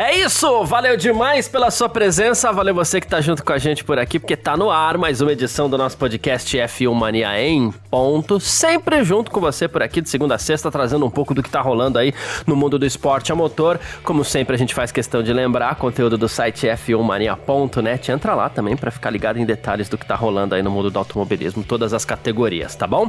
É isso, valeu demais pela sua presença, valeu você que tá junto com a gente por aqui, porque tá no ar mais uma edição do nosso podcast F1 Mania em ponto, sempre junto com você por aqui de segunda a sexta, trazendo um pouco do que tá rolando aí no mundo do esporte a motor. Como sempre a gente faz questão de lembrar, conteúdo do site f1mania.net, entra lá também para ficar ligado em detalhes do que tá rolando aí no mundo do automobilismo, todas as categorias, tá bom?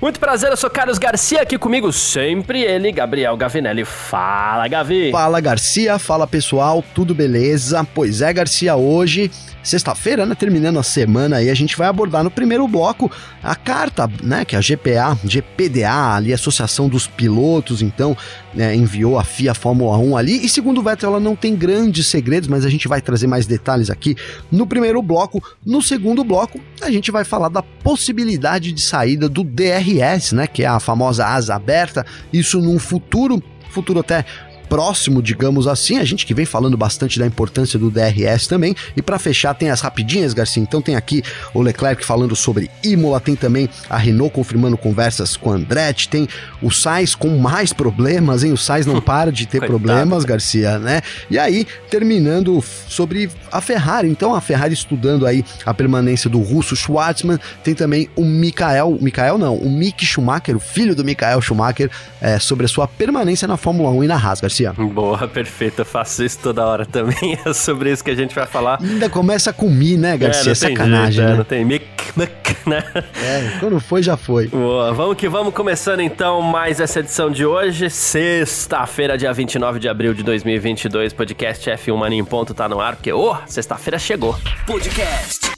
Muito prazer, eu sou Carlos Garcia, aqui comigo sempre ele, Gabriel Gavinelli. Fala, Gavi! Fala, Garcia, fala pessoal, tudo beleza? Pois é, Garcia, hoje, sexta-feira, né, terminando a semana aí, a gente vai abordar no primeiro bloco a carta, né, que a GPA, GPDA, ali, Associação dos Pilotos, então, né, enviou a FIA Fórmula 1 ali, e segundo o Vettel, ela não tem grandes segredos, mas a gente vai trazer mais detalhes aqui no primeiro bloco. No segundo bloco, a gente vai falar da possibilidade de saída do DRS, né, que é a famosa asa aberta, isso num futuro futuro até próximo, digamos assim, a gente que vem falando bastante da importância do DRS também. E para fechar, tem as rapidinhas, Garcia. Então tem aqui o Leclerc falando sobre Imola, tem também a Renault confirmando conversas com Andretti, tem o Sainz com mais problemas, hein? O Sainz não para de ter problemas, Garcia, né? E aí, terminando sobre a Ferrari. Então a Ferrari estudando aí a permanência do russo Schwartzman, tem também o Mikael, Mikael não, o Mick Schumacher, o filho do Mikael Schumacher, é, sobre a sua permanência na Fórmula 1 e na Haas, Garcia. Boa, perfeito. Eu faço isso toda hora também. É sobre isso que a gente vai falar. Ainda começa com Mi, né, Garcia? É, Sacanagem, jeito, né? É, não tem mic, mic, né? É, quando foi, já foi. Boa, vamos que vamos, começando então mais essa edição de hoje, sexta-feira, dia 29 de abril de 2022, podcast F1 Mania em ponto tá no ar, porque, ô, oh, sexta-feira chegou. Podcast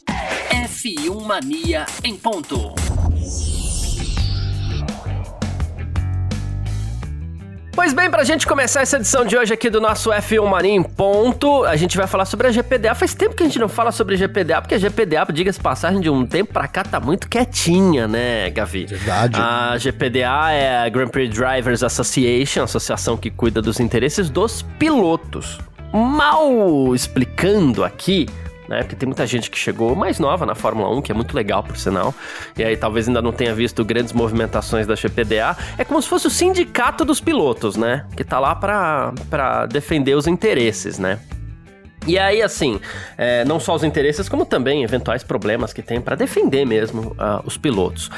F1 Mania em ponto. Pois bem, pra gente começar essa edição de hoje aqui do nosso F1 Mania em ponto, a gente vai falar sobre a GPDA. Faz tempo que a gente não fala sobre a GPDA, porque a GPDA, diga-se passagem, de um tempo pra cá tá muito quietinha, né, Gavi? Verdade. A GPDA é a Grand Prix Drivers Association, associação que cuida dos interesses dos pilotos. Mal explicando aqui, né? Porque tem muita gente que chegou mais nova na Fórmula 1, que é muito legal, por sinal. E aí talvez ainda não tenha visto grandes movimentações da GPDA. É como se fosse o sindicato dos pilotos, né? Que tá lá para defender os interesses, né? E aí, assim, é, não só os interesses, como também eventuais problemas que tem para defender mesmo uh, os pilotos.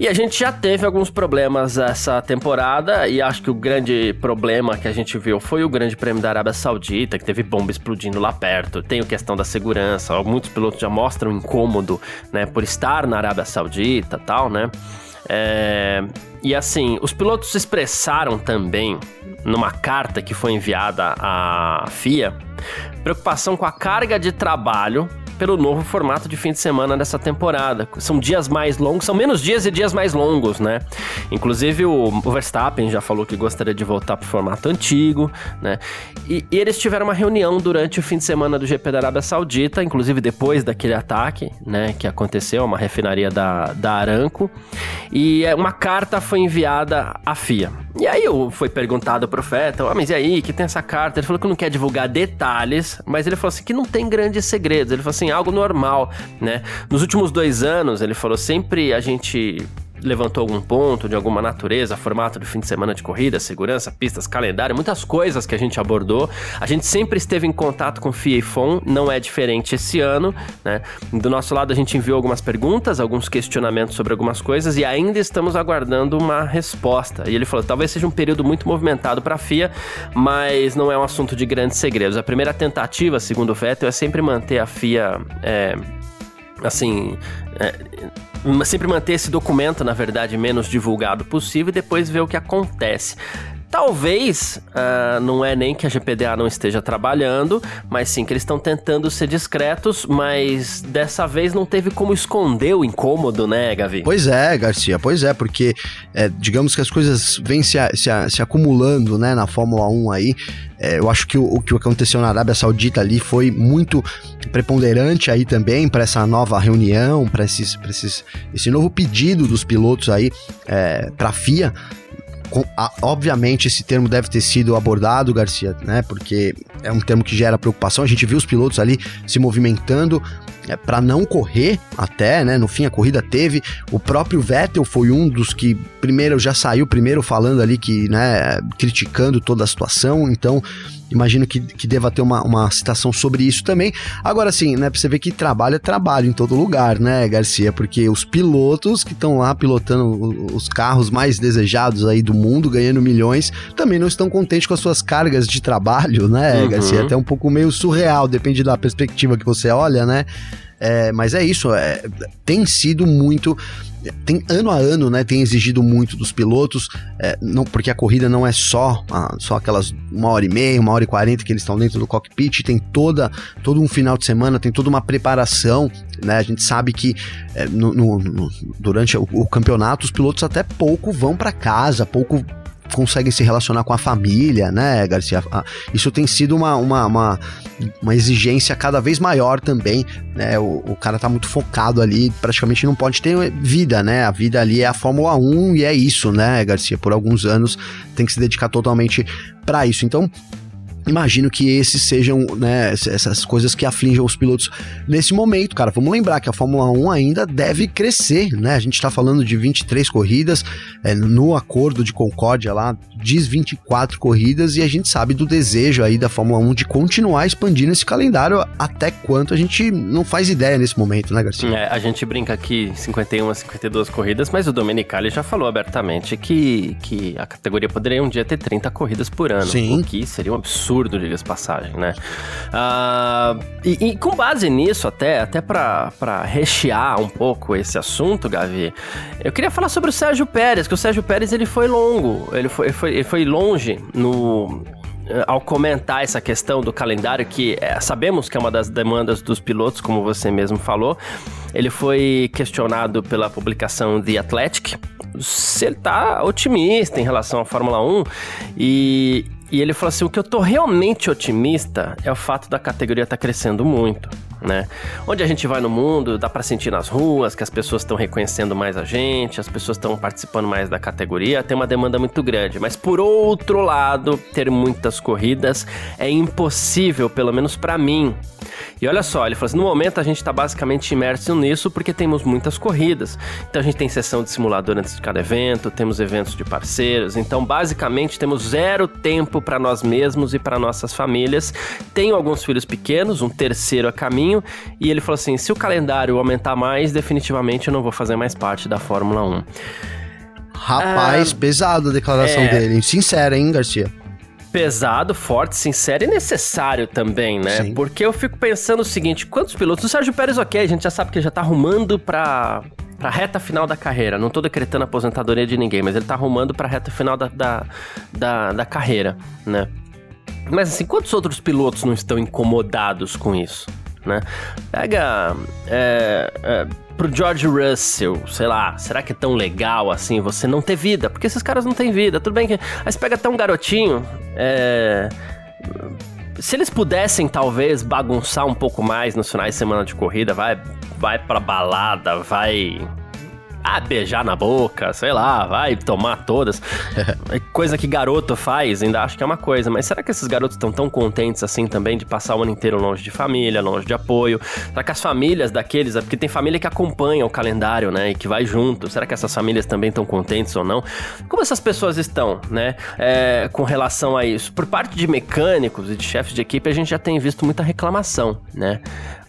E a gente já teve alguns problemas essa temporada, e acho que o grande problema que a gente viu foi o Grande Prêmio da Arábia Saudita, que teve bomba explodindo lá perto. Tem a questão da segurança, muitos pilotos já mostram incômodo, né, por estar na Arábia Saudita tal, né? É, e assim, os pilotos expressaram também numa carta que foi enviada à FIA preocupação com a carga de trabalho pelo novo formato de fim de semana dessa temporada. São dias mais longos, são menos dias e dias mais longos, né? Inclusive o, Verstappen já falou que gostaria de voltar para o formato antigo, né? E, e, eles tiveram uma reunião durante o fim de semana do GP da Arábia Saudita, inclusive depois daquele ataque, né? Que aconteceu, uma refinaria da, da Aramco. E é, uma carta foi enviada à FIA. E aí foi perguntado pro Fettel, ah, mas e aí, que tem essa carta? Ele falou que não quer divulgar detalhes, mas ele falou assim que não tem grandes segredos. Ele falou assim, algo normal, né? Nos últimos dois anos, ele falou, sempre a gente levantou algum ponto de alguma natureza, formato de fim de semana de corrida, segurança, pistas, calendário, muitas coisas que a gente abordou. A gente sempre esteve em contato com FIA e FON, não é diferente esse ano, né? Do nosso lado a gente enviou algumas perguntas, alguns questionamentos sobre algumas coisas e ainda estamos aguardando uma resposta. E ele falou, talvez seja um período muito movimentado para a FIA, mas não é um assunto de grandes segredos. A primeira tentativa, segundo o Vettel, é sempre manter a FIA é, assim, é, sempre manter esse documento, na verdade, menos divulgado possível e depois ver o que acontece. Talvez uh, não é nem que a GPDA não esteja trabalhando, mas sim que eles estão tentando ser discretos, mas dessa vez não teve como esconder o incômodo, né, Gavi? Pois é, Garcia, pois é, porque é, digamos que as coisas vêm se, se, se acumulando né, na Fórmula 1 aí. É, eu acho que o, o, que aconteceu na Arábia Saudita ali foi muito preponderante aí também para essa nova reunião, para esses, esses, esse novo pedido dos pilotos aí é, para a FIA obviamente esse termo deve ter sido abordado, Garcia, né? Porque é um termo que gera preocupação. A gente viu os pilotos ali se movimentando é, para não correr até, né? No fim a corrida teve. O próprio Vettel foi um dos que primeiro já saiu primeiro falando ali que, né, criticando toda a situação. Então, imagino que, que deva ter uma, uma citação sobre isso também. Agora sim, né, pra você ver que trabalho é trabalho em todo lugar, né, Garcia? Porque os pilotos que estão lá pilotando os carros mais desejados aí do mundo, ganhando milhões, também não estão contentes com as suas cargas de trabalho, né, uhum. Garcia? Até um pouco meio surreal, depende da perspectiva que você olha, né? É, mas é isso, é, tem sido muito. Tem ano a ano, né? Tem exigido muito dos pilotos, é, não, porque a corrida não é só, só aquelas uma hora e meia, uma hora e quarenta que eles estão dentro do cockpit, tem toda todo um final de semana, tem toda uma preparação, né? A gente sabe que é, no, no, no, durante o, o, campeonato os pilotos até pouco vão para casa, pouco conseguem se relacionar com a família, né, Garcia? Ah, isso tem sido uma, uma, uma, uma exigência cada vez maior também, né? O, o, cara tá muito focado ali, praticamente não pode ter vida, né? A vida ali é a Fórmula 1 e é isso, né, Garcia? Por alguns anos tem que se dedicar totalmente para isso. Então, imagino que esses sejam, né, essas coisas que afligem os pilotos nesse momento, cara. Vamos lembrar que a Fórmula 1 ainda deve crescer, né? A gente está falando de 23 corridas, é, no acordo de Concórdia lá, diz 24 corridas e a gente sabe do desejo aí da Fórmula 1 de continuar expandindo esse calendário até quanto a gente não faz ideia nesse momento, né, Garcia? É, a gente brinca aqui 51 a 52 corridas, mas o Domenicali já falou abertamente que, que a categoria poderia um dia ter 30 corridas por ano. Sim. O que seria um absurdo, diga-se passagem, né? Uh, e, e, com base nisso, até, até para rechear um pouco esse assunto, Gavi, eu queria falar sobre o Sérgio Pérez, que o Sérgio Pérez ele foi longo, ele foi, ele foi foi, ele foi longe no, eh, ao comentar essa questão do calendário, que é, sabemos que é uma das demandas dos pilotos, como você mesmo falou, ele foi questionado pela publicação The Athletic se ele tá otimista em relação à Fórmula 1 e, e ele falou assim: o que eu tô realmente otimista é o fato da categoria tá crescendo muito né? Onde a gente vai no mundo, dá para sentir nas ruas que as pessoas estão reconhecendo mais a gente, as pessoas estão participando mais da categoria, tem uma demanda muito grande. Mas por outro lado, ter muitas corridas é impossível, pelo menos para mim. E olha só, ele falou assim: no momento a gente está basicamente imerso nisso porque temos muitas corridas. Então a gente tem sessão de simulador antes de cada evento, temos eventos de parceiros. Então basicamente temos zero tempo para nós mesmos e para nossas famílias. Tenho alguns filhos pequenos, um terceiro a caminho. E ele falou assim: se o calendário aumentar mais, definitivamente eu não vou fazer mais parte da Fórmula 1. Rapaz, ah, pesado a declaração é... dele. Sincera, hein, Garcia? Pesado, forte, sincero e necessário também, né? Sim. Porque eu fico pensando o seguinte: quantos pilotos? O Sérgio Pérez, ok, a gente já sabe que ele já tá arrumando pra, pra reta final da carreira. Não tô decretando a aposentadoria de ninguém, mas ele tá arrumando pra reta final da, da, da, da carreira, né? Mas assim, quantos outros pilotos não estão incomodados com isso? Né? Pega. É, é, pro George Russell, sei lá, será que é tão legal assim você não ter vida? Porque esses caras não têm vida. Tudo bem que. Você pega até um garotinho. É se eles pudessem talvez bagunçar um pouco mais nos finais de semana de corrida, vai vai pra balada, vai ah, beijar na boca, sei lá, vai tomar todas. É coisa que garoto faz, ainda acho que é uma coisa. Mas será que esses garotos estão tão contentes assim também de passar o ano inteiro longe de família, longe de apoio? Será que as famílias daqueles, porque tem família que acompanha o calendário, né, e que vai junto. Será que essas famílias também estão contentes ou não? Como essas pessoas estão, né, é, com relação a isso? Por parte de mecânicos e de chefes de equipe, a gente já tem visto muita reclamação, né?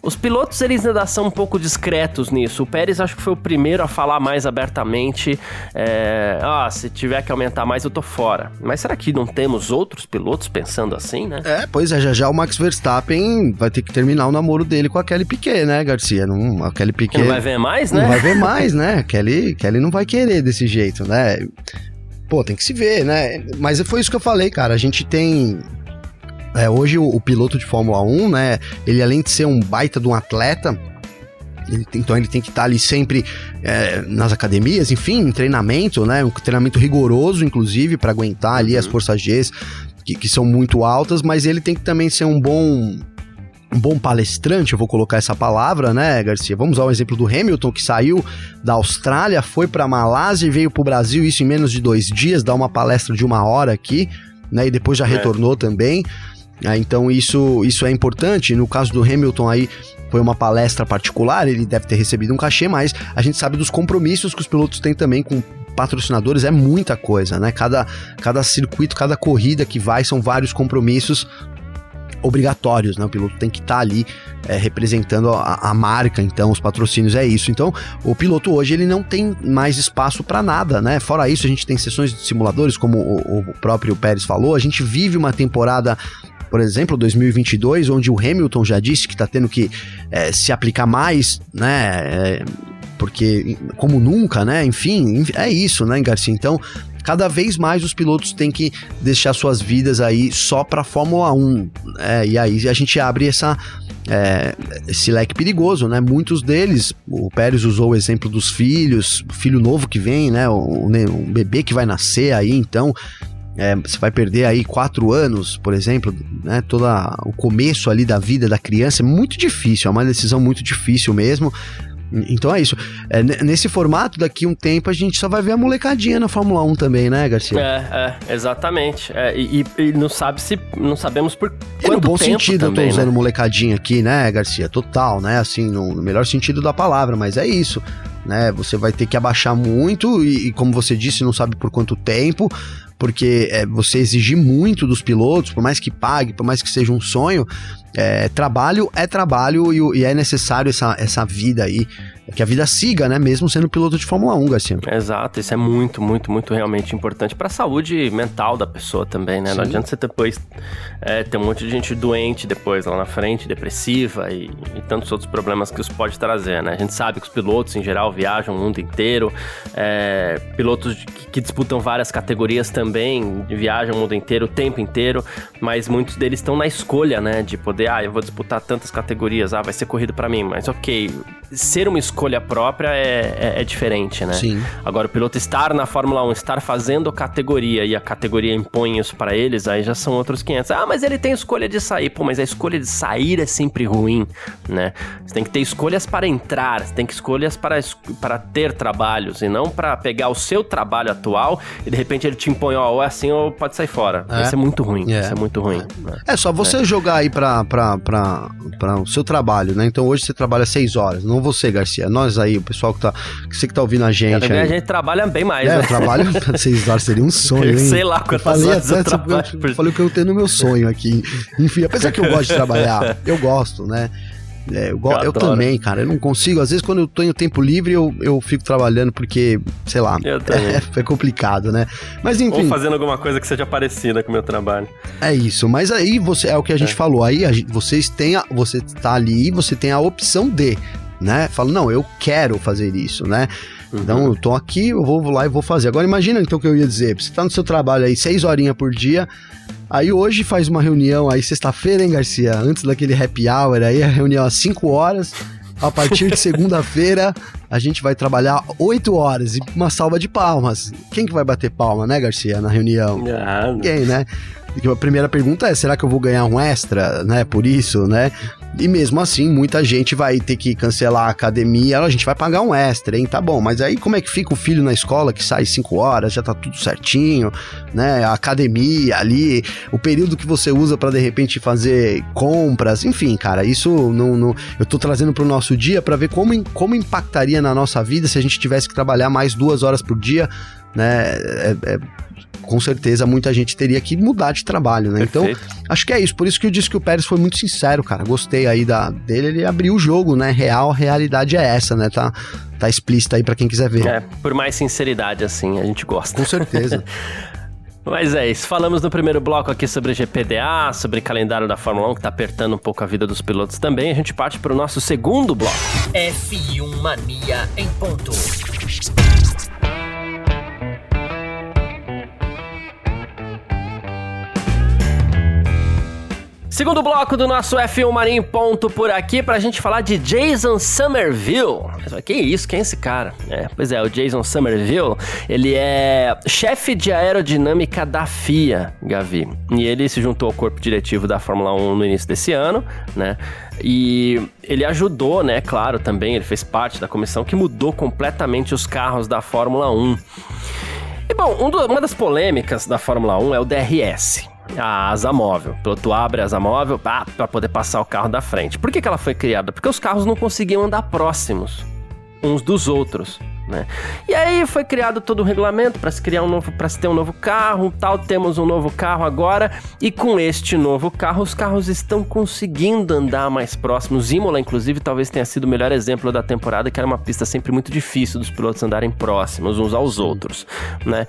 Os pilotos eles ainda são um pouco discretos nisso. O Pérez acho que foi o primeiro a falar mais abertamente. É, ah, se tiver que aumentar mais, eu tô fora. Mas será que não temos outros pilotos pensando assim, né? É, pois é, já já o Max Verstappen vai ter que terminar o namoro dele com a Kelly Piquet, né, Garcia? Não, a Kelly Piquet. Não vai ver mais, né? Não vai ver mais, né? Kelly, Kelly não vai querer desse jeito, né? pô, tem que se ver, né? Mas foi isso que eu falei, cara. A gente tem é, hoje o, o, piloto de Fórmula 1, né? Ele além de ser um baita de um atleta, então ele tem que estar tá ali sempre é, nas academias, enfim, em treinamento, né? Um treinamento rigoroso, inclusive, para aguentar ali as uhum. forças Gs que, que são muito altas, mas ele tem que também ser um bom um bom palestrante, eu vou colocar essa palavra, né, Garcia? Vamos usar o exemplo do Hamilton, que saiu da Austrália, foi para Malásia e veio para o Brasil, isso em menos de dois dias, dar uma palestra de uma hora aqui, né, e depois já é. retornou também. É, então isso, isso é importante. No caso do Hamilton aí, foi uma palestra particular, ele deve ter recebido um cachê, mas a gente sabe dos compromissos que os pilotos têm também com patrocinadores, é muita coisa, né? Cada, cada circuito, cada corrida que vai, são vários compromissos obrigatórios, né? O piloto tem que estar tá ali é, representando a, a, marca, então, os patrocínios é isso. Então, o piloto hoje ele não tem mais espaço para nada, né? Fora isso, a gente tem sessões de simuladores, como o, o próprio Pérez falou, a gente vive uma temporada por exemplo, 2022, onde o Hamilton já disse que está tendo que é, se aplicar mais, né? É, porque, como nunca, né? Enfim, é isso, né, Garcia? Então, cada vez mais os pilotos têm que deixar suas vidas aí só para Fórmula 1. É, e aí a gente abre essa, é, esse leque perigoso, né? Muitos deles, o Pérez usou o exemplo dos filhos, filho novo que vem, né? O, o, bebê que vai nascer aí, então é, você vai perder aí quatro anos, por exemplo, né? Todo o começo ali da vida da criança é muito difícil, é uma decisão muito difícil mesmo. Então é isso. É, nesse formato, daqui um tempo a gente só vai ver a molecadinha na Fórmula 1 também, né, Garcia? É, é exatamente. É, e, e, não sabe se. Não sabemos por quanto e no bom sentido também, eu tô usando né? molecadinha aqui, né, Garcia? Total, né? Assim, no, no melhor sentido da palavra, mas é isso né? Você vai ter que abaixar muito e, e, como você disse, não sabe por quanto tempo, porque é, você exigir muito dos pilotos, por mais que pague, por mais que seja um sonho, é, trabalho é trabalho e, e, é necessário essa, essa vida aí que a vida siga, né? Mesmo sendo piloto de Fórmula 1, Garcia. Exato, isso é muito, muito, muito realmente importante para a saúde mental da pessoa também, né? Sim. Não adianta você depois é, ter um monte de gente doente depois lá na frente, depressiva e, e, tantos outros problemas que isso pode trazer, né? A gente sabe que os pilotos em geral viajam o mundo inteiro, é, pilotos que, que disputam várias categorias também viajam o mundo inteiro, o tempo inteiro, mas muitos deles estão na escolha, né? De poder, ah, eu vou disputar tantas categorias, ah, vai ser corrido para mim, mas ok, ser uma escolha escolha própria é, é, é, diferente, né? Sim. Agora, o piloto estar na Fórmula 1, estar fazendo categoria e a categoria impõe isso para eles, aí já são outros 500. Ah, mas ele tem escolha de sair. Pô, mas a escolha de sair é sempre ruim, né? Você tem que ter escolhas para entrar, você tem que escolhas para, para ter trabalhos e não para pegar o seu trabalho atual e de repente ele te impõe, ó, ou é assim ou pode sair fora. É. Isso é muito ruim, é. isso é muito ruim. Né? É, só você é. jogar aí para o seu trabalho, né? Então hoje você trabalha seis horas, não você, Garcia nós aí, o pessoal que tá. Que você que tá ouvindo a gente. Aí. A gente trabalha bem mais. É, né? trabalho seis horas, seria um sonho, hein? Sei lá quantas eu falei horas até, eu, eu, eu falei o que eu tenho no meu sonho aqui. Enfim, apesar que eu gosto de trabalhar, eu gosto, né? É, eu, eu, eu também, cara. Eu não consigo. Às vezes, quando eu tenho tempo livre, eu, eu fico trabalhando porque, sei lá, é, é, complicado, né? Mas enfim. Ou fazendo alguma coisa que seja parecida com o meu trabalho. É isso. Mas aí você é o que a gente é. falou. Aí a, vocês têm a, você tá ali, você tem a opção de né? Falo, não, eu quero fazer isso, né? Uhum. Então, eu tô aqui, eu vou lá e vou fazer. Agora, imagina então o que eu ia dizer. Você tá no seu trabalho aí, seis horinhas por dia, aí hoje faz uma reunião aí, sexta-feira, hein, Garcia? Antes daquele happy hour aí, a reunião às cinco horas. A partir de segunda-feira, a gente vai trabalhar oito horas e uma salva de palmas. Quem que vai bater palma, né, Garcia, na reunião? Ah, Quem, né? a primeira pergunta é: será que eu vou ganhar um extra, né? Por isso, né? E mesmo assim, muita gente vai ter que cancelar a academia, a gente vai pagar um extra, hein? Tá bom, mas aí como é que fica o filho na escola que sai 5 horas, já tá tudo certinho, né? A academia ali, o período que você usa para de repente fazer compras, enfim, cara, isso não, não eu tô trazendo pro nosso dia para ver como, como impactaria na nossa vida se a gente tivesse que trabalhar mais duas horas por dia, né? É, é, com certeza muita gente teria que mudar de trabalho, né? Então, Perfeito. Então, acho que é isso. Por isso que eu disse que o Pérez foi muito sincero, cara. Gostei aí da, dele, ele abriu o jogo, né? Real, a realidade é essa, né? Tá, tá explícita aí para quem quiser ver. É, por mais sinceridade, assim, a gente gosta. Com certeza. Mas é isso. Falamos no primeiro bloco aqui sobre GPDA, sobre calendário da Fórmula 1, que tá apertando um pouco a vida dos pilotos também. A gente parte para o nosso segundo bloco. F1 Mania em ponto. Segundo bloco do nosso F1 Marinho ponto por aqui pra gente falar de Jason Somerville. Que isso? Quem é esse cara? É, pois é, o Jason Somerville, ele é chefe de aerodinâmica da FIA, Gavi. E ele se juntou ao corpo diretivo da Fórmula 1 no início desse ano, né? E ele ajudou, né, claro, também, ele fez parte da comissão que mudou completamente os carros da Fórmula 1. E bom, um do, uma das polêmicas da Fórmula 1 é o DRS. A asa móvel. O piloto abre a asa móvel para poder passar o carro da frente. Por que, que ela foi criada? Porque os carros não conseguiam andar próximos uns dos outros. Né? E aí foi criado todo o regulamento para se criar um novo, para se ter um novo carro, tal. Temos um novo carro agora e com este novo carro os carros estão conseguindo andar mais próximos. Imola, inclusive, talvez tenha sido o melhor exemplo da temporada, que era uma pista sempre muito difícil dos pilotos andarem próximos uns aos outros, né?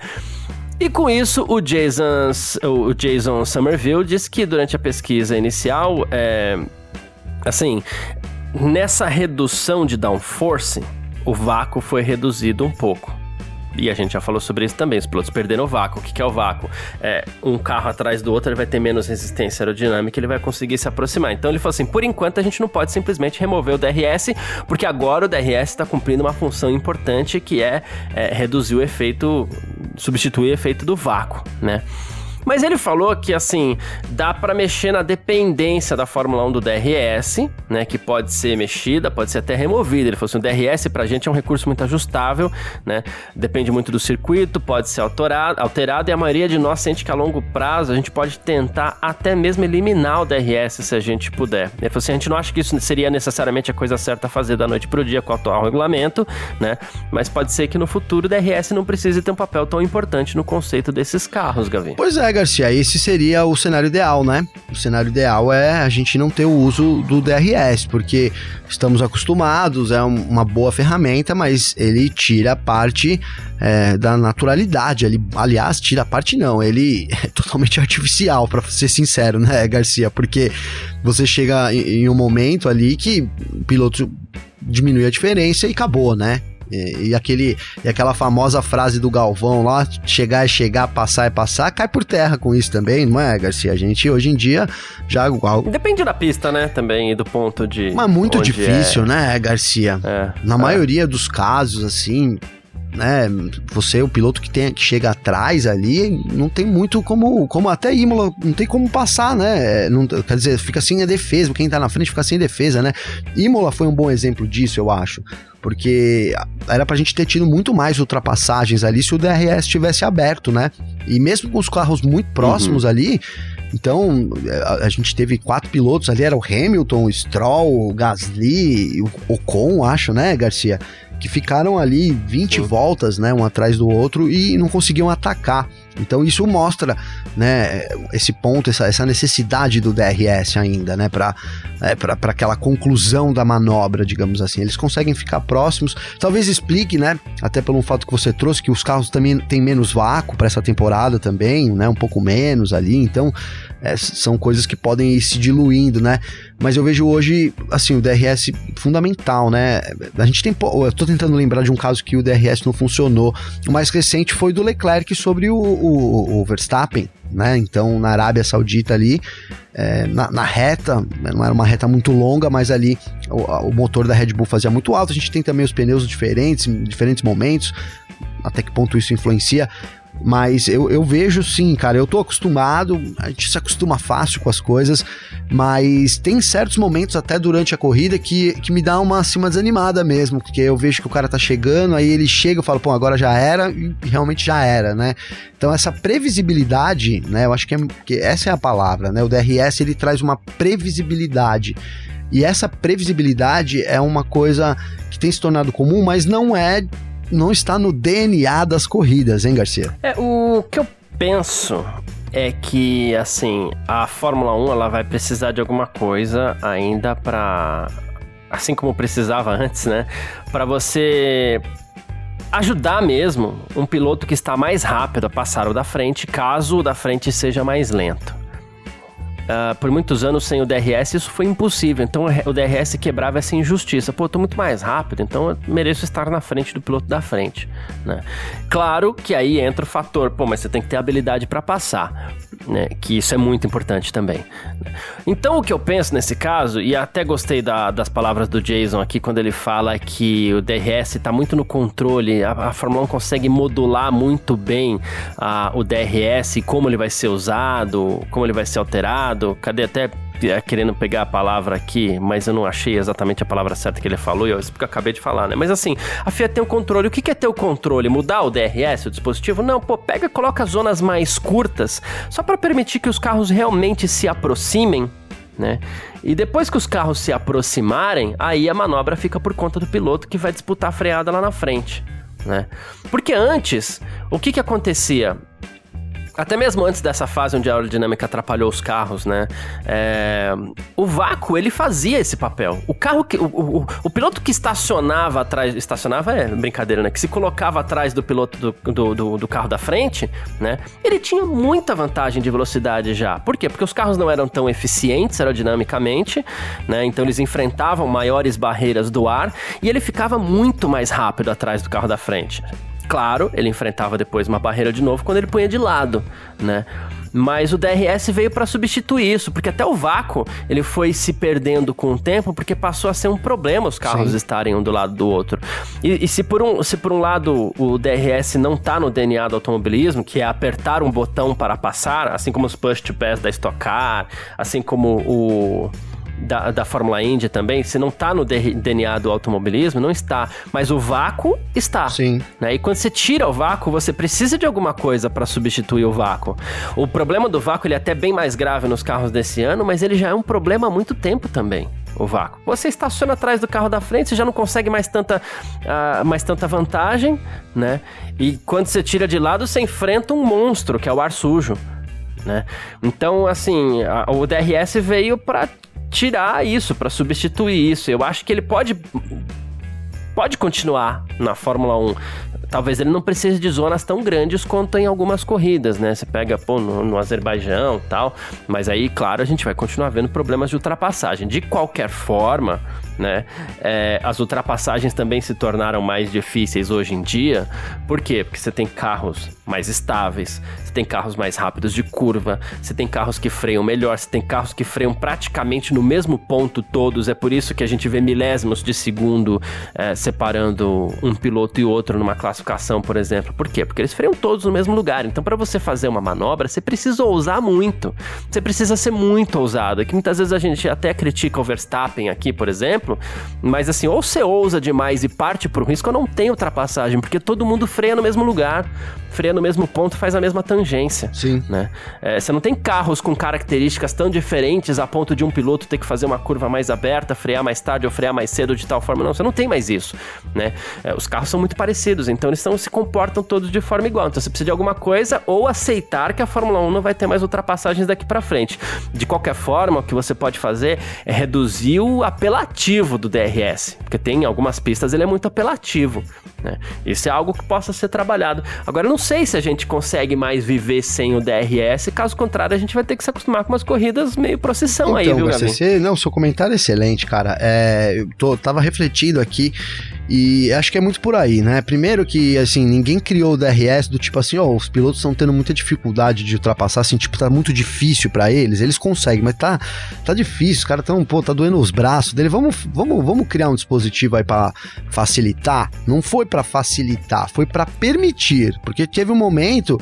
E com isso, o Jason, o Jason Somerville disse que durante a pesquisa inicial, é, assim, nessa redução de downforce, o vácuo foi reduzido um pouco. E a gente já falou sobre isso também. Os pilotos perderam o vácuo. O que é o vácuo? É, um carro atrás do outro ele vai ter menos resistência aerodinâmica, ele vai conseguir se aproximar. Então ele falou assim: por enquanto a gente não pode simplesmente remover o DRS, porque agora o DRS está cumprindo uma função importante que é, é reduzir o efeito, substituir o efeito do vácuo, né? Mas ele falou que, assim, dá para mexer na dependência da Fórmula 1 do DRS, né? Que pode ser mexida, pode ser até removida. Ele falou assim: o DRS pra gente é um recurso muito ajustável, né? Depende muito do circuito, pode ser alterado, alterado e a maioria de nós sente que a longo prazo a gente pode tentar até mesmo eliminar o DRS se a gente puder. Ele falou assim: a gente não acha que isso seria necessariamente a coisa certa a fazer da noite pro dia com o atual regulamento, né? Mas pode ser que no futuro o DRS não precise ter um papel tão importante no conceito desses carros, Gavi. Pois é, Garcia, esse seria o cenário ideal, né? O cenário ideal é a gente não ter o uso do DRS, porque estamos acostumados, é uma boa ferramenta, mas ele tira parte é, da naturalidade. Ele, aliás, tira parte não, ele é totalmente artificial, para ser sincero, né, Garcia? Porque você chega em um momento ali que o piloto diminui a diferença e acabou, né? E, e, aquele, e aquela famosa frase do Galvão lá, chegar é chegar, passar é passar, cai por terra com isso também, não é, Garcia? A gente hoje em dia já. Depende da pista, né? Também, e do ponto de. Mas muito difícil, é. né, Garcia? É, Na é. maioria dos casos, assim, né? Você, o piloto que, tem, que chega atrás ali, não tem muito como, como até Imola, não tem como passar, né? Não, quer dizer, fica sem a defesa, quem tá na frente fica sem defesa, né? Imola foi um bom exemplo disso, eu acho. Porque era pra gente ter tido muito mais ultrapassagens ali se o DRS tivesse aberto, né? E mesmo com os carros muito próximos uhum. ali, então, a, a, gente teve quatro pilotos ali, era o Hamilton, o Stroll, o Gasly, o Ocon, acho, né, Garcia? Que ficaram ali 20 voltas, né, um atrás do outro e não conseguiam atacar. Então isso mostra, né, esse ponto, essa, essa necessidade do DRS ainda, né, para é, para aquela conclusão da manobra, digamos assim. Eles conseguem ficar próximos. Talvez explique, né, até pelo fato que você trouxe que os carros também têm menos vácuo para essa temporada também, né, um pouco menos ali. Então é, são coisas que podem ir se diluindo, né? Mas eu vejo hoje, assim, o DRS fundamental, né? A gente tem. Eu tô tentando lembrar de um caso que o DRS não funcionou. O mais recente foi do Leclerc sobre o, o, o Verstappen, né? Então, na Arábia Saudita ali, é, na, na, reta, não era uma reta muito longa, mas ali o, o, motor da Red Bull fazia muito alto. A gente tem também os pneus diferentes, em diferentes momentos. Até que ponto isso influencia? Mas eu, eu vejo sim, cara, eu tô acostumado, a gente se acostuma fácil com as coisas, mas tem certos momentos até durante a corrida que, que me dá uma, assim, uma desanimada mesmo, porque eu vejo que o cara tá chegando, aí ele chega, eu falo, pô, agora já era, e realmente já era, né? Então essa previsibilidade, né, eu acho que, é, que essa é a palavra, né? O DRS ele traz uma previsibilidade. E essa previsibilidade é uma coisa que tem se tornado comum, mas não é não está no DNA das corridas, hein, Garcia? É, o que eu penso é que, assim, a Fórmula 1 ela vai precisar de alguma coisa ainda para assim como precisava antes, né? Para você ajudar mesmo um piloto que está mais rápido a passar o da frente, caso o da frente seja mais lento. Uh, por muitos anos sem o DRS, isso foi impossível. Então o DRS quebrava essa injustiça. Pô, eu tô muito mais rápido, então eu mereço estar na frente do piloto da frente. Né? Claro que aí entra o fator, pô, mas você tem que ter habilidade para passar. Né? Que isso é muito importante também. Então o que eu penso nesse caso, e até gostei da, das palavras do Jason aqui quando ele fala que o DRS está muito no controle, a, a, Fórmula 1 consegue modular muito bem a, o DRS, como ele vai ser usado, como ele vai ser alterado. Cadê até querendo pegar a palavra aqui, mas eu não achei exatamente a palavra certa que ele falou, e eu, isso eu acabei de falar, né? Mas assim, a FIA tem o controle. O que é ter o controle? Mudar o DRS, o dispositivo? Não, pô, pega e coloca zonas mais curtas, só para permitir que os carros realmente se aproximem né? E depois que os carros se aproximarem, aí a manobra fica por conta do piloto que vai disputar a freada lá na frente, né? Porque antes, o que que acontecia? Até mesmo antes dessa fase onde a aerodinâmica atrapalhou os carros, né? É, o vácuo, ele fazia esse papel. O carro que. O, o, o, piloto que estacionava atrás. Estacionava é brincadeira, né? Que se colocava atrás do piloto do, do, do, do carro da frente, né? Ele tinha muita vantagem de velocidade já. Por quê? Porque os carros não eram tão eficientes aerodinamicamente, né? Então eles enfrentavam maiores barreiras do ar e ele ficava muito mais rápido atrás do carro da frente. Claro, ele enfrentava depois uma barreira de novo quando ele punha de lado, né? Mas o DRS veio para substituir isso, porque até o vácuo ele foi se perdendo com o tempo, porque passou a ser um problema os carros Sim. estarem um do lado do outro. E, e, se, por um, se por um lado o DRS não tá no DNA do automobilismo, que é apertar um botão para passar, assim como os push to pass da Stock Car, assim como o da, da Fórmula Indy também, se não está no DNA do automobilismo, não está. Mas o vácuo está. Sim. Né? E quando você tira o vácuo, você precisa de alguma coisa para substituir o vácuo. O problema do vácuo ele é até bem mais grave nos carros desse ano, mas ele já é um problema há muito tempo também o vácuo. Você estaciona atrás do carro da frente, você já não consegue mais tanta, uh, mais tanta vantagem, né? E quando você tira de lado, você enfrenta um monstro, que é o ar sujo, né? Então, assim, a, o DRS veio para tirar isso, para substituir isso. Eu acho que ele pode pode continuar na Fórmula 1. Talvez ele não precise de zonas tão grandes quanto em algumas corridas, né? Você pega, pô, no, no Azerbaijão tal. Mas aí, claro, a gente vai continuar vendo problemas de ultrapassagem. De qualquer forma, né? É, as ultrapassagens também se tornaram mais difíceis hoje em dia. Por quê? Porque você tem carros mais estáveis, você tem carros mais rápidos de curva, você tem carros que freiam melhor, você tem carros que freiam praticamente no mesmo ponto todos. É por isso que a gente vê milésimos de segundo é, separando um piloto e outro numa classificação, por exemplo. Por quê? Porque eles freiam todos no mesmo lugar. Então, para você fazer uma manobra, você precisa ousar muito. Você precisa ser muito ousado. Que muitas vezes a gente até critica o Verstappen aqui, por exemplo. Mas assim, ou você ousa demais e parte pro risco, ou não tem ultrapassagem, porque todo mundo freia no mesmo lugar, freia no mesmo ponto, faz a mesma tangência. Sim. Né? É, você não tem carros com características tão diferentes a ponto de um piloto ter que fazer uma curva mais aberta, frear mais tarde ou frear mais cedo de tal forma. Não, você não tem mais isso. Né? É, os carros são muito parecidos, então eles se comportam todos de forma igual. Então você precisa de alguma coisa ou aceitar que a Fórmula 1 não vai ter mais ultrapassagens daqui para frente. De qualquer forma, o que você pode fazer é reduzir o apelativo apelativo do DRS, porque tem algumas pistas ele é muito apelativo, né? Isso é algo que possa ser trabalhado. Agora eu não sei se a gente consegue mais viver sem o DRS, caso contrário a gente vai ter que se acostumar com umas corridas meio procissão então, aí, viu, Gabi? Não, seu comentário é excelente, cara. É, eu tô, tava refletindo aqui e acho que é muito por aí, né? Primeiro que, assim, ninguém criou o DRS do tipo assim, ó, oh, os pilotos estão tendo muita dificuldade de ultrapassar, assim, tipo, tá muito difícil para eles, eles conseguem, mas tá, tá difícil, os caras tão, pô, tá doendo os braços dele, vamos, vamos, vamos criar um dispositivo aí para facilitar? Não foi para facilitar, foi para permitir, porque teve um momento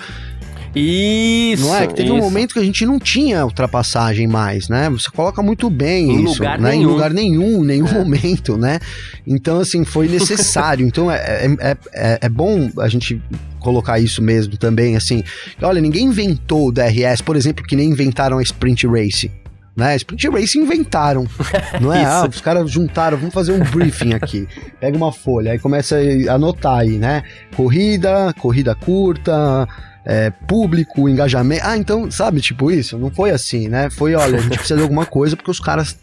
isso. Não é? Que teve isso. um momento que a gente não tinha ultrapassagem mais, né? Você coloca muito bem em isso. Lugar né? Nenhum. Em lugar nenhum, nenhum é. momento, né? Então, assim, foi necessário. então, é, é, é, é bom a gente colocar isso mesmo também, assim. Olha, ninguém inventou o DRS, por exemplo, que nem inventaram a Sprint Race né? Sprint Race inventaram, não é? ah, os caras juntaram, vamos fazer um briefing aqui. Pega uma folha, aí começa a anotar aí, né? Corrida, corrida curta, é, público, engajamento. Ah, então, sabe, tipo isso? Não foi assim, né? Foi, olha, a gente precisa de alguma coisa porque os caras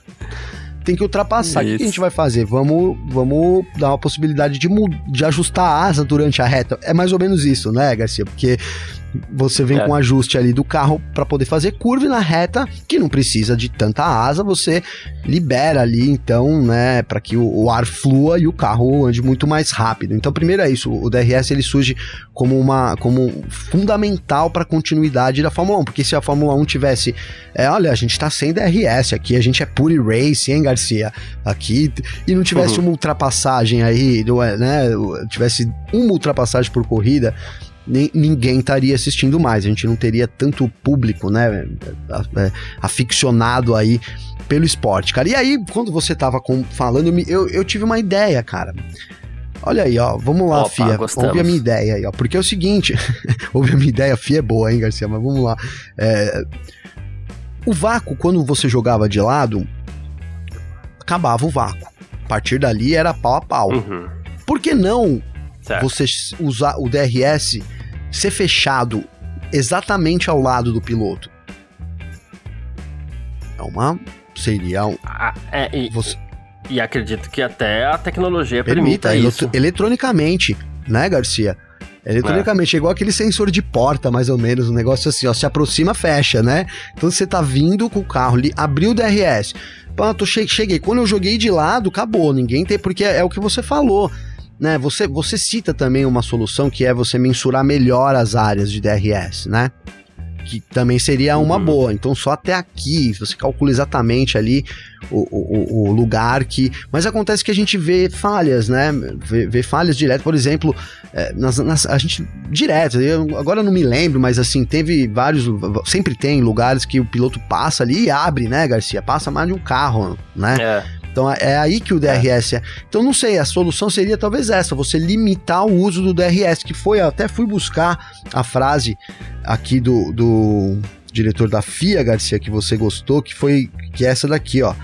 têm que ultrapassar. O que a gente vai fazer? Vamos, vamos dar uma possibilidade de, de ajustar a asa durante a reta. É mais ou menos isso, né, Garcia? Porque você vem é. com um ajuste ali do carro para poder fazer curva e na reta, que não precisa de tanta asa, você libera ali então, né, para que o, o, ar flua e o carro ande muito mais rápido. Então, primeiro é isso, o DRS ele surge como uma como fundamental para a continuidade da Fórmula 1, porque se a Fórmula 1 tivesse, é, olha, a gente tá sem DRS aqui, a gente é pure race, hein, Garcia? Aqui e não tivesse uhum. uma ultrapassagem aí, né, tivesse uma ultrapassagem por corrida, ninguém estaria assistindo mais. A gente não teria tanto público, né? Aficionado aí pelo esporte, cara. E aí, quando você tava com, falando, eu, eu tive uma ideia, cara. Olha aí, ó. Vamos lá, Opa, Fia. Gostamos. Ouve a minha ideia aí, ó. Porque é o seguinte. ouve a minha ideia, Fia é boa, hein, Garcia? Mas vamos lá. É, o vácuo, quando você jogava de lado, acabava o vácuo. A partir dali era pau a pau. Uhum. Por que não certo. você usar o DRS ser fechado exatamente ao lado do piloto. É uma. Seria um. Ah, é, e, você... e acredito que até a tecnologia permita, permita isso. Eletronicamente, né, Garcia? Eletronicamente, é. é igual aquele sensor de porta, mais ou menos, um negócio assim, ó, se aproxima, fecha, né? Então você tá vindo com o carro ali, abriu o DRS. Pronto, cheguei. Quando eu joguei de lado, acabou. Ninguém tem, porque é, é o que você falou né? Você, você cita também uma solução que é você mensurar melhor as áreas de DRS, né? Que também seria uma uhum. boa. Então, só até aqui, você calcula exatamente ali o, o, o, lugar que. Mas acontece que a gente vê falhas, né? Vê, vê falhas direto. Por exemplo, é, nas, nas, a gente. Direto, eu agora não me lembro, mas assim, teve vários. Sempre tem lugares que o piloto passa ali e abre, né, Garcia? Passa mais de um carro, né? É. Então é aí que o DRS é. Então não sei, a solução seria talvez essa, você limitar o uso do DRS, que foi, até fui buscar a frase aqui do, do diretor da FIA, Garcia, que você gostou, que foi que é essa daqui, ó.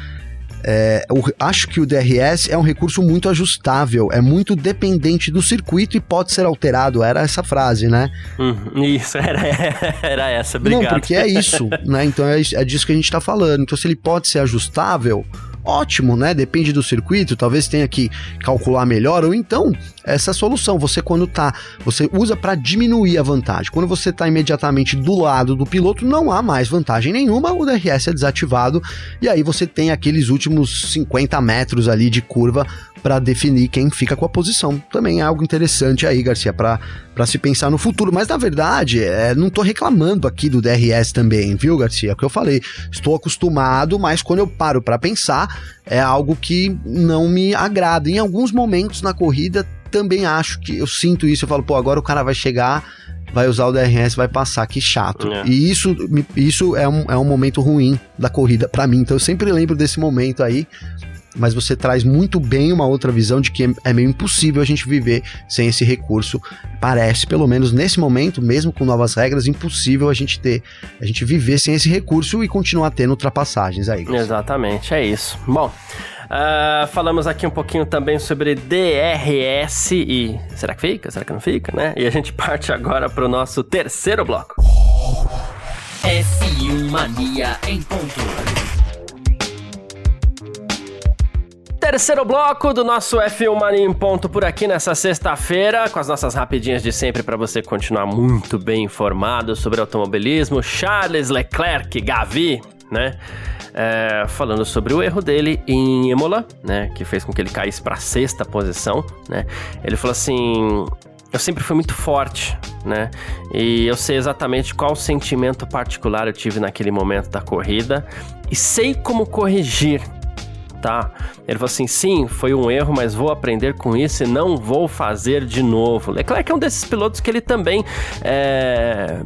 É, eu acho que o DRS é um recurso muito ajustável, é muito dependente do circuito e pode ser alterado. Era essa frase, né? Hum, isso, era, era essa, obrigado. Não, porque é isso, né? Então é, é disso que a gente tá falando. Então, se ele pode ser ajustável, ótimo, né? Depende do circuito, talvez tenha que calcular melhor, ou então essa solução, você quando tá, você usa para diminuir a vantagem. Quando você tá imediatamente do lado do piloto, não há mais vantagem nenhuma, o DRS é desativado e aí você tem aqueles últimos 50 metros ali de curva para definir quem fica com a posição. Também é algo interessante aí, Garcia, para se pensar no futuro. Mas na verdade, é, não tô reclamando aqui do DRS também, viu, Garcia? É o que eu falei. Estou acostumado, mas quando eu paro para pensar, é algo que não me agrada. Em alguns momentos na corrida, também acho que eu sinto isso. Eu falo, pô, agora o cara vai chegar vai usar o DRS, vai passar, que chato. É. E isso, isso é, um, é um momento ruim da corrida para mim. Então eu sempre lembro desse momento aí mas você traz muito bem uma outra visão de que é meio impossível a gente viver sem esse recurso. Parece, pelo menos nesse momento, mesmo com novas regras, impossível a gente ter, a gente viver sem esse recurso e continuar tendo ultrapassagens aí. Exatamente, é isso. Bom, Uh, falamos aqui um pouquinho também sobre DRS e será que fica? Será que não fica, né? E a gente parte agora para o nosso terceiro bloco. F1 Mania em ponto. Terceiro bloco do nosso F1 Mania em ponto por aqui nessa sexta-feira, com as nossas rapidinhas de sempre para você continuar muito bem informado sobre automobilismo. Charles Leclerc, Gavi, né? É, falando sobre o erro dele em Imola, né? Que fez com que ele caísse para sexta posição, né? Ele falou assim: eu sempre fui muito forte, né? E eu sei exatamente qual sentimento particular eu tive naquele momento da corrida e sei como corrigir tá? Ele falou assim: sim, foi um erro, mas vou aprender com isso e não vou fazer de novo. Leclerc é um desses pilotos que ele também é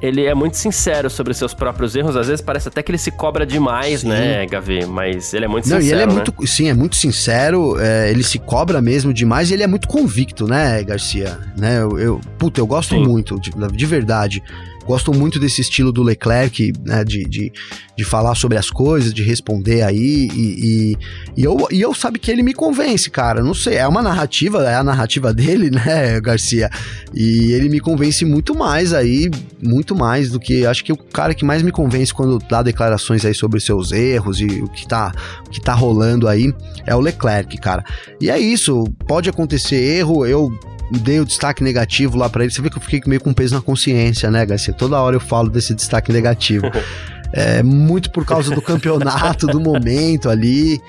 ele é muito sincero sobre seus próprios erros. Às vezes parece até que ele se cobra demais, sim. né, Gavi? Mas ele é muito Não, sincero. E ele é né? muito, sim, é muito sincero. É, ele se cobra mesmo demais e ele é muito convicto, né, Garcia? Né, eu, eu puta, eu gosto sim. muito, de, de verdade. Gosto muito desse estilo do Leclerc, né, de, de, de falar sobre as coisas, de responder aí, e, e, e, eu, e eu sabe que ele me convence, cara, não sei, é uma narrativa, é a narrativa dele, né, Garcia, e ele me convence muito mais aí, muito mais do que, acho que o cara que mais me convence quando dá declarações aí sobre seus erros e o que tá, o que tá rolando aí, é o Leclerc, cara. E é isso, pode acontecer erro, eu dei o destaque negativo lá para ele. Você vê que eu fiquei meio com peso na consciência, né, Garcia? Toda hora eu falo desse destaque negativo. é, muito por causa do campeonato, do momento ali.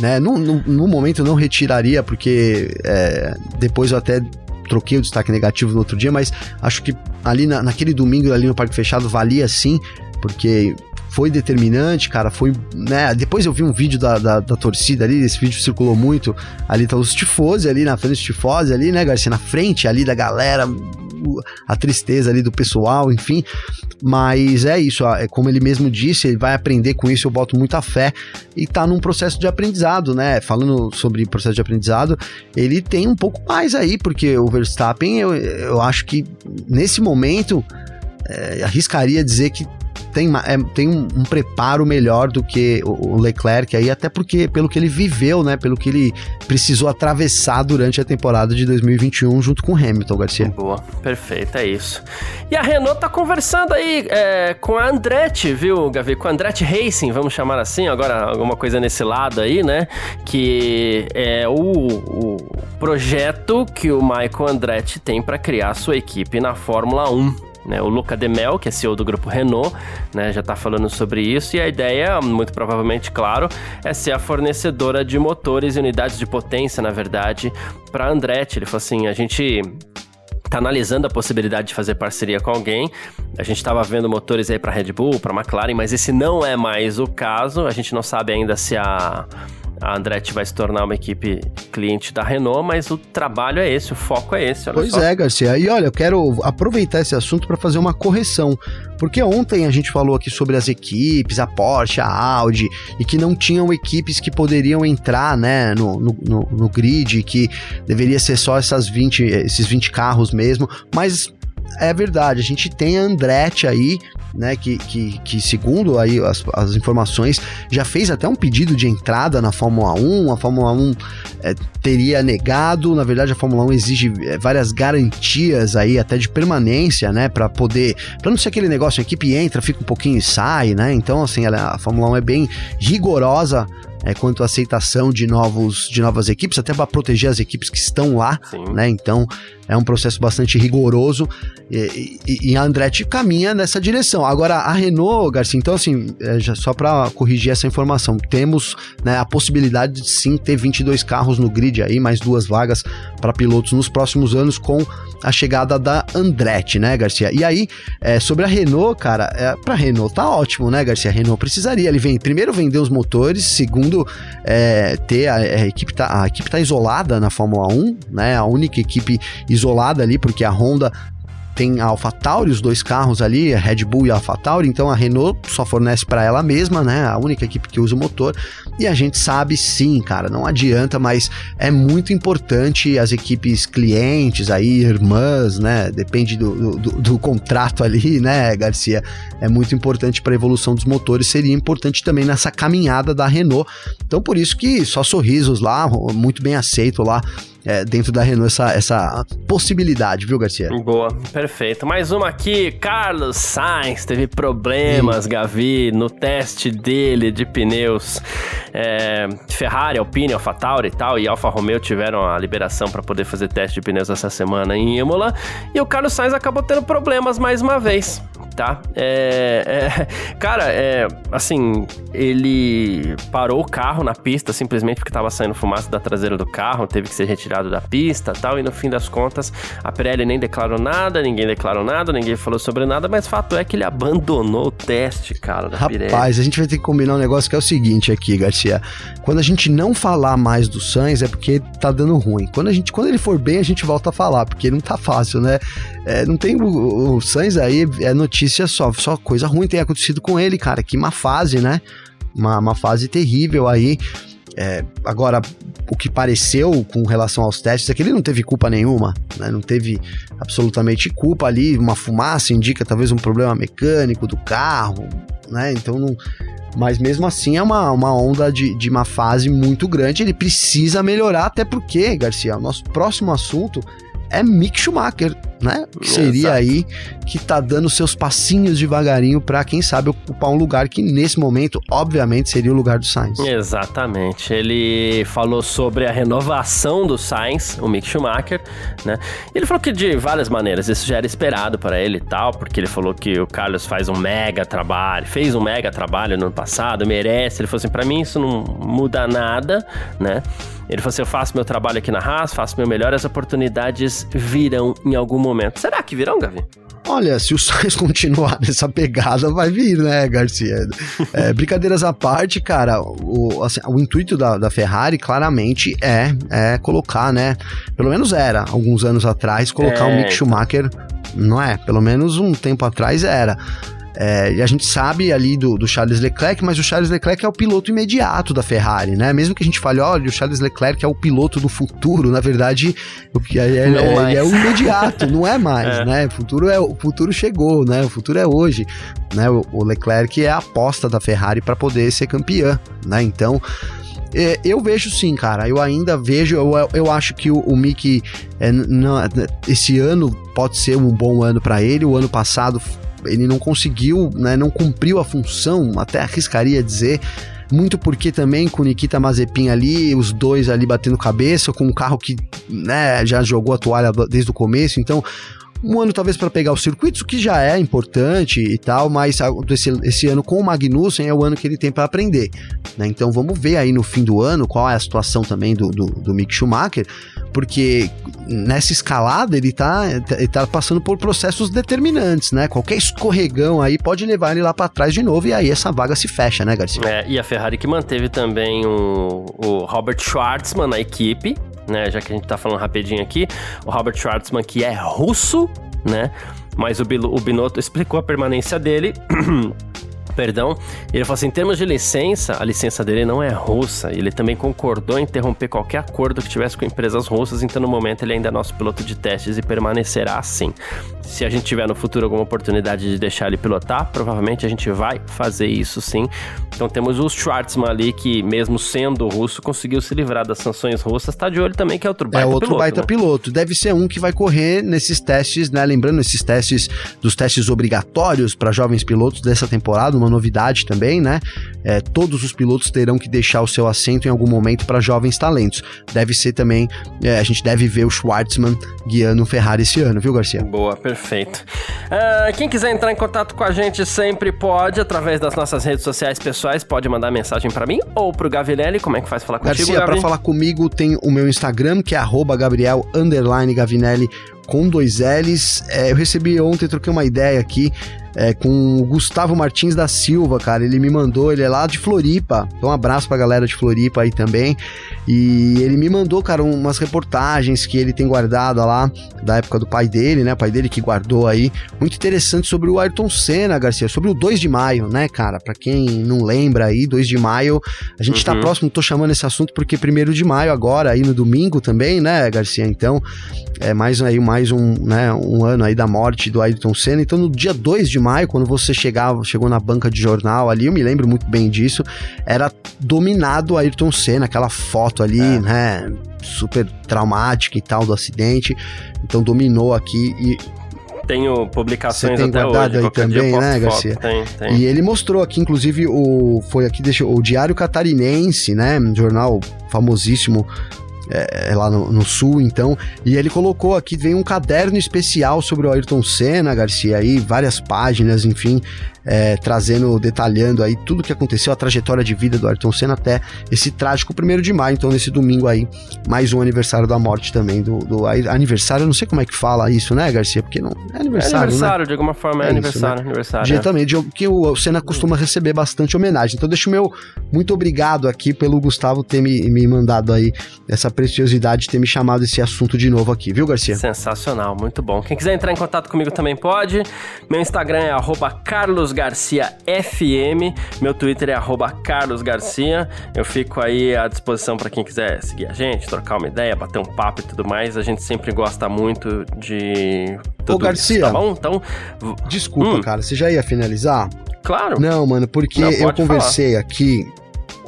Né? No, no, no momento eu não retiraria, porque é, depois eu até troquei o destaque negativo no outro dia, mas acho que ali na, naquele domingo ali no Parque Fechado valia sim, porque foi determinante, cara, foi, né, depois eu vi um vídeo da, da, da torcida ali, esse vídeo circulou muito, ali tá os tifose ali na frente, os tifose ali, né, Garcia, na frente ali da galera, a tristeza ali do pessoal, enfim. Mas é isso, é como ele mesmo disse, ele vai aprender com isso, eu boto muita fé e tá num processo de aprendizado, né? Falando sobre processo de aprendizado, ele tem um pouco mais aí, porque o Verstappen, eu, eu acho que nesse momento, é, arriscaria dizer que tem, é, tem um, um, preparo melhor do que o, o, Leclerc aí, até porque pelo que ele viveu, né? Pelo que ele precisou atravessar durante a temporada de 2021 junto com Hamilton, Garcia. Boa, perfeito, é isso. E a Renault tá conversando aí é, com a Andretti, viu, Gavi? Com a Andretti Racing, vamos chamar assim, agora alguma coisa nesse lado aí, né? Que é o, o projeto que o Michael Andretti tem para criar sua equipe na Fórmula 1. Né? O Luca De Mel, que é CEO do grupo Renault, né, já está falando sobre isso e a ideia, muito provavelmente, claro, é ser a fornecedora de motores e unidades de potência, na verdade, para Andretti. Ele falou assim: a gente tá analisando a possibilidade de fazer parceria com alguém. A gente estava vendo motores aí para Red Bull, para McLaren, mas esse não é mais o caso. A gente não sabe ainda se a a Andretti vai se tornar uma equipe cliente da Renault, mas o trabalho é esse, o foco é esse. pois só. é, Garcia. E olha, eu quero aproveitar esse assunto para fazer uma correção, porque ontem a gente falou aqui sobre as equipes, a Porsche, a Audi, e que não tinham equipes que poderiam entrar né, no, no, no, no grid, que deveria ser só essas 20, esses 20 carros mesmo, mas é verdade, a gente tem a Andretti aí, né, que, que, que segundo aí as, as, informações, já fez até um pedido de entrada na Fórmula 1, a Fórmula 1 é, teria negado, na verdade a Fórmula 1 exige é, várias garantias aí, até de permanência, né, para poder, para não ser aquele negócio, a equipe entra, fica um pouquinho e sai, né, então assim, ela, a Fórmula 1 é bem rigorosa é, quanto à aceitação de, novos, de novas equipes, até para proteger as equipes que estão lá, Sim. né? Então é um processo bastante rigoroso e, e, e, a Andretti caminha nessa direção. Agora, a Renault, Garcia, então assim, é, só para corrigir essa informação, temos né, a possibilidade de sim ter 22 carros no grid aí, mais duas vagas para pilotos nos próximos anos com a chegada da Andretti, né, Garcia? E aí, é, sobre a Renault, cara, é, para Renault tá ótimo, né, Garcia? A Renault precisaria, ele vem primeiro vender os motores, segundo é, ter a, a, equipe tá, a equipe tá isolada na Fórmula 1, né? A única equipe isolada ali, porque a Honda tem a AlphaTauri, os dois carros ali, a Red Bull e a AlphaTauri, então a Renault só fornece para ela mesma, né? A única equipe que usa o motor. E a gente sabe sim, cara, não adianta, mas é muito importante as equipes clientes aí, irmãs, né? Depende do, do, do contrato ali, né, Garcia? É muito importante para a evolução dos motores, seria importante também nessa caminhada da Renault. Então por isso que só sorrisos lá, muito bem aceito lá é, dentro da Renault essa, essa possibilidade, viu, Garcia? Boa, perfeito. Mais uma aqui, Carlos Sainz teve problemas, Sim. Gavi, no teste dele de pneus. É, Ferrari, Alpine, AlphaTauri e tal, e Alfa Romeo tiveram a liberação para poder fazer teste de pneus essa semana em Imola, e o Carlos Sainz acabou tendo problemas mais uma vez tá? É, é, cara, é, assim, ele parou o carro na pista simplesmente porque estava saindo fumaça da traseira do carro, teve que ser retirado da pista tal, e no fim das contas a Pirelli nem declarou nada, ninguém declarou nada, ninguém falou sobre nada, mas fato é que ele abandonou o teste, cara, da Rapaz, Pirelli. Rapaz, a gente vai ter que combinar um negócio que é o seguinte aqui, Garcia. Quando a gente não falar mais do Sainz é porque tá dando ruim. Quando, a gente, quando ele for bem, a gente volta a falar, porque não tá fácil, né? É, não tem o, o Sainz aí, é notícia notícia só, só coisa ruim tem acontecido com ele, cara. Que uma fase, né? Uma, uma fase terrível aí. É, agora, o que pareceu com relação aos testes é que ele não teve culpa nenhuma, né? não teve absolutamente culpa ali. Uma fumaça indica talvez um problema mecânico do carro, né? Então não. Mas mesmo assim é uma, uma onda de, de uma fase muito grande. Ele precisa melhorar, até porque, Garcia, o nosso próximo assunto é Mick Schumacher, né? Que seria Exato. aí que tá dando seus passinhos devagarinho para quem sabe ocupar um lugar que nesse momento, obviamente, seria o lugar do Sainz. Exatamente. Ele falou sobre a renovação do Sainz, o Mick Schumacher, né? Ele falou que de várias maneiras isso já era esperado para ele e tal, porque ele falou que o Carlos faz um mega trabalho, fez um mega trabalho no ano passado, merece. Ele falou assim: para mim isso não muda nada, né? Ele falou assim: eu faço meu trabalho aqui na Haas, faço meu melhor, as oportunidades virão em algum momento. Será que virão, Gavi? Olha, se o Sainz continuar nessa pegada, vai vir, né, Garcia? É, brincadeiras à parte, cara, o, assim, o intuito da, da, Ferrari claramente é, é colocar, né? Pelo menos era, alguns anos atrás, colocar é, o Mick. Schumacher, não é? Pelo menos um tempo atrás era é, e a gente sabe ali do, do, Charles Leclerc, mas o Charles Leclerc é o piloto imediato da Ferrari, né? Mesmo que a gente fale, olha, o Charles Leclerc é o piloto do futuro, na verdade, é, é, é, é o imediato, não é mais, é. né? O futuro, é, o futuro chegou, né? O futuro é hoje, né? O, o Leclerc é a aposta da Ferrari para poder ser campeã, né? Então, é, eu vejo sim, cara. Eu ainda vejo. Eu, eu acho que o, o Mickey, é, não, esse ano pode ser um bom ano para ele. O ano passado ele não conseguiu, né, não cumpriu a função, até arriscaria dizer, muito porque também com Nikita Mazepin ali, os dois ali batendo cabeça, com um carro que né, já jogou a toalha desde o começo, então um ano talvez para pegar os circuitos, o que já é importante e tal, mas esse, esse ano com o Magnussen é o ano que ele tem para aprender. Né? Então vamos ver aí no fim do ano qual é a situação também do, do, do Mick Schumacher, porque nessa escalada ele tá, ele tá passando por processos determinantes, né? Qualquer escorregão aí pode levar ele lá para trás de novo e aí essa vaga se fecha, né, Garcia? É, e a Ferrari que manteve também o, o Robert Schwartzman na equipe, né? Já que a gente tá falando rapidinho aqui, o Robert Schwartzman, que é russo, né? Mas o, o Binotto explicou a permanência dele. perdão, ele falou assim: em termos de licença, a licença dele não é russa. Ele também concordou em interromper qualquer acordo que tivesse com empresas russas, então no momento ele ainda é nosso piloto de testes e permanecerá assim. Se a gente tiver no futuro alguma oportunidade de deixar ele pilotar, provavelmente a gente vai fazer isso sim. Então temos o Schwartzman ali, que mesmo sendo russo, conseguiu se livrar das sanções russas, tá de olho também, que é outro baita piloto. É outro piloto, baita né? piloto. Deve ser um que vai correr nesses testes, né? Lembrando esses testes dos testes obrigatórios para jovens pilotos dessa temporada, uma novidade também, né? É, todos os pilotos terão que deixar o seu assento em algum momento para jovens talentos. Deve ser também, é, a gente deve ver o Schwartzman guiando o Ferrari esse ano, viu, Garcia? Boa, perfeito. Uh, quem quiser entrar em contato com a gente sempre pode, através das nossas redes sociais pessoais pode mandar mensagem para mim ou pro Gavinelli. Como é que faz falar contigo, Garcia, para falar comigo tem o meu Instagram, que é Gabriel Gavinelli com dois L's. É, eu recebi ontem, troquei uma ideia aqui é, com o Gustavo Martins da Silva, cara. Ele me mandou, ele é lá de Floripa. Então, um abraço pra galera de Floripa aí também. E ele me mandou, cara, umas reportagens que ele tem guardado lá da época do pai dele, né? O pai dele que guardou aí. Muito interessante sobre o Ayrton Senna, Garcia, sobre o 2 de maio, né, cara? Pra quem não lembra aí, 2 de maio, a gente tá uhum. tá próximo, tô chamando esse assunto porque 1 de maio agora, aí no domingo também, né, Garcia? Então, é mais aí mais um, né, um ano aí da morte do Ayrton Senna. Então, no dia 2 de maio, quando você chegava, chegou na banca de jornal ali, eu me lembro muito bem disso, era dominado Ayrton Senna, aquela foto ali, é. né, super traumática e tal do acidente. Então, dominou aqui e tenho publicações Você tem guardado hoje, aí também, né, Garcia? Tem, tem. E ele mostrou aqui, inclusive, o foi aqui deixa o Diário Catarinense, né, um jornal famosíssimo é, é, lá no, no, sul, então. E ele colocou aqui, vem um caderno especial sobre o Ayrton Senna, Garcia, aí, várias páginas, enfim, é, trazendo, detalhando aí tudo que aconteceu, a trajetória de vida do Ayrton Senna até esse trágico primeiro de maio. Então, nesse domingo aí, mais um aniversário da morte também do, do aniversário. Eu não sei como é que fala isso, né, Garcia? Porque não é aniversário. É aniversário, né? de alguma forma é, é aniversário, isso, né? aniversário. Dia é. também, de, que o Senna costuma receber bastante homenagem. Então, deixa o meu muito obrigado aqui pelo Gustavo ter me, me mandado aí essa preciosidade de ter me chamado esse assunto de novo aqui, viu, Garcia? Sensacional, muito bom. Quem quiser entrar em contato comigo também pode. Meu Instagram é Carlos Garcia FM. Meu Twitter é @carlosgarcia. Eu fico aí à disposição para quem quiser seguir a gente, trocar uma ideia, bater um papo e tudo mais. A gente sempre gosta muito de tudo Ô, Garcia, isso, tá bom? Então, desculpa, hum. cara, você já ia finalizar? Claro. Não, mano, porque Não, eu conversei falar. aqui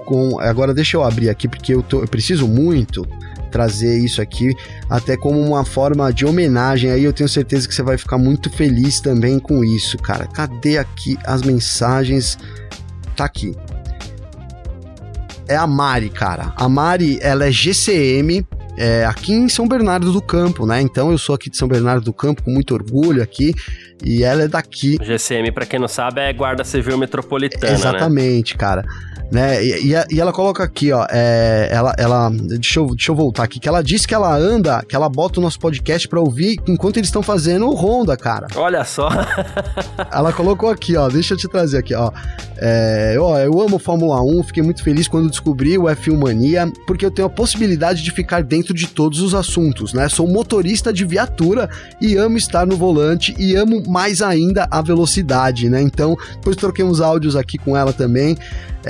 com agora deixa eu abrir aqui porque eu, tô, eu preciso muito trazer isso aqui, até como uma forma de homenagem. Aí eu tenho certeza que você vai ficar muito feliz também com isso, cara. Cadê aqui as mensagens? Tá aqui. É a Mari, cara. A Mari, ela é GCM, é, aqui em São Bernardo do Campo, né? Então eu sou aqui de São Bernardo do Campo com muito orgulho aqui e ela é daqui. GCM, para quem não sabe, é Guarda Civil Metropolitana, né? Exatamente, né? cara né? E, e, e, ela coloca aqui, ó, é, ela, ela deixa, eu, deixa eu voltar aqui, que ela disse que ela anda, que ela bota o nosso podcast pra ouvir enquanto eles estão fazendo o Honda, cara. Olha só. ela colocou aqui, ó, deixa eu te trazer aqui, ó. É, ó, eu amo Fórmula 1, fiquei muito feliz quando descobri o F1 Mania, porque eu tenho a possibilidade de ficar dentro de todos os assuntos, né? Sou motorista de viatura e amo estar no volante e amo mais ainda a velocidade, né? Então, depois troquei uns áudios aqui com ela também.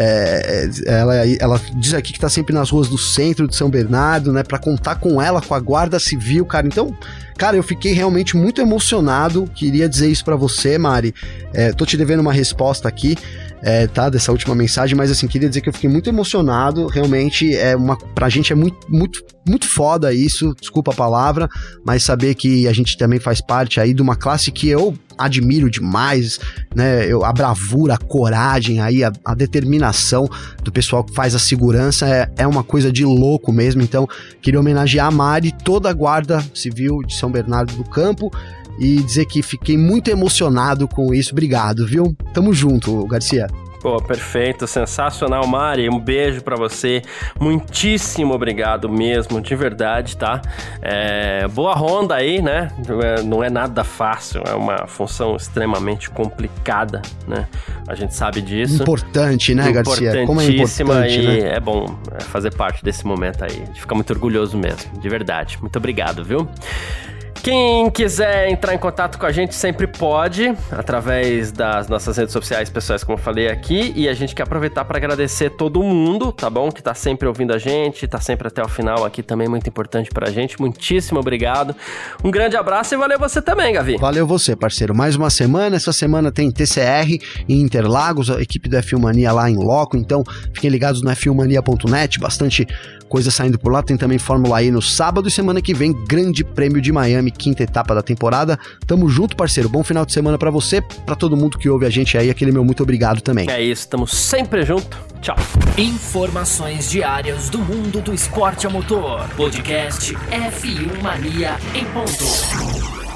É, ela, ela diz aqui que tá sempre nas ruas do centro de São Bernardo, né? Pra contar com ela, com a Guarda Civil, cara. Então, cara, eu fiquei realmente muito emocionado. Queria dizer isso para você, Mari. É, tô te devendo uma resposta aqui. É, tá, dessa última mensagem, mas assim, queria dizer que eu fiquei muito emocionado, realmente é uma, pra gente é muito, muito, muito foda isso, desculpa a palavra, mas saber que a gente também faz parte aí de uma classe que eu admiro demais, né? Eu, a bravura, a coragem, aí, a, a, determinação do pessoal que faz a segurança é, é uma coisa de louco mesmo. Então, queria homenagear a Mari, toda a Guarda Civil de São Bernardo do Campo e dizer que fiquei muito emocionado com isso. Obrigado, viu? Tamo junto, Garcia. Pô, perfeito, sensacional, Mari. Um beijo para você. Muitíssimo obrigado mesmo, de verdade, tá? É, boa ronda aí, né? Não é, não é, nada fácil, é uma função extremamente complicada, né? A gente sabe disso. Importante, né, Garcia? Como é importante, e né? é bom é, fazer parte desse momento aí. A gente fica muito orgulhoso mesmo, de verdade. Muito obrigado, viu? Quem quiser entrar em contato com a gente sempre pode, através das nossas redes sociais pessoais, como eu falei aqui. E a gente quer aproveitar para agradecer todo mundo, tá bom? Que tá sempre ouvindo a gente, tá sempre até o final aqui também, muito importante pra gente. Muitíssimo obrigado. Um grande abraço e valeu você também, Gavi. Valeu você, parceiro. Mais uma semana. Essa semana tem TCR em Interlagos, a equipe do F1 Mania lá em loco. Então, fiquem ligados no f1mania.net, bastante coisa saindo por lá. Tem também Fórmula E no sábado e semana que vem, Grande Prêmio de Miami, quinta etapa da temporada. Tamo junto, parceiro. Bom final de semana para você, para todo mundo que ouve a gente aí. Aquele meu muito obrigado também. É isso, tamo sempre junto. Tchau. Informações diárias do mundo do esporte a motor. Podcast F1 Mania em ponto.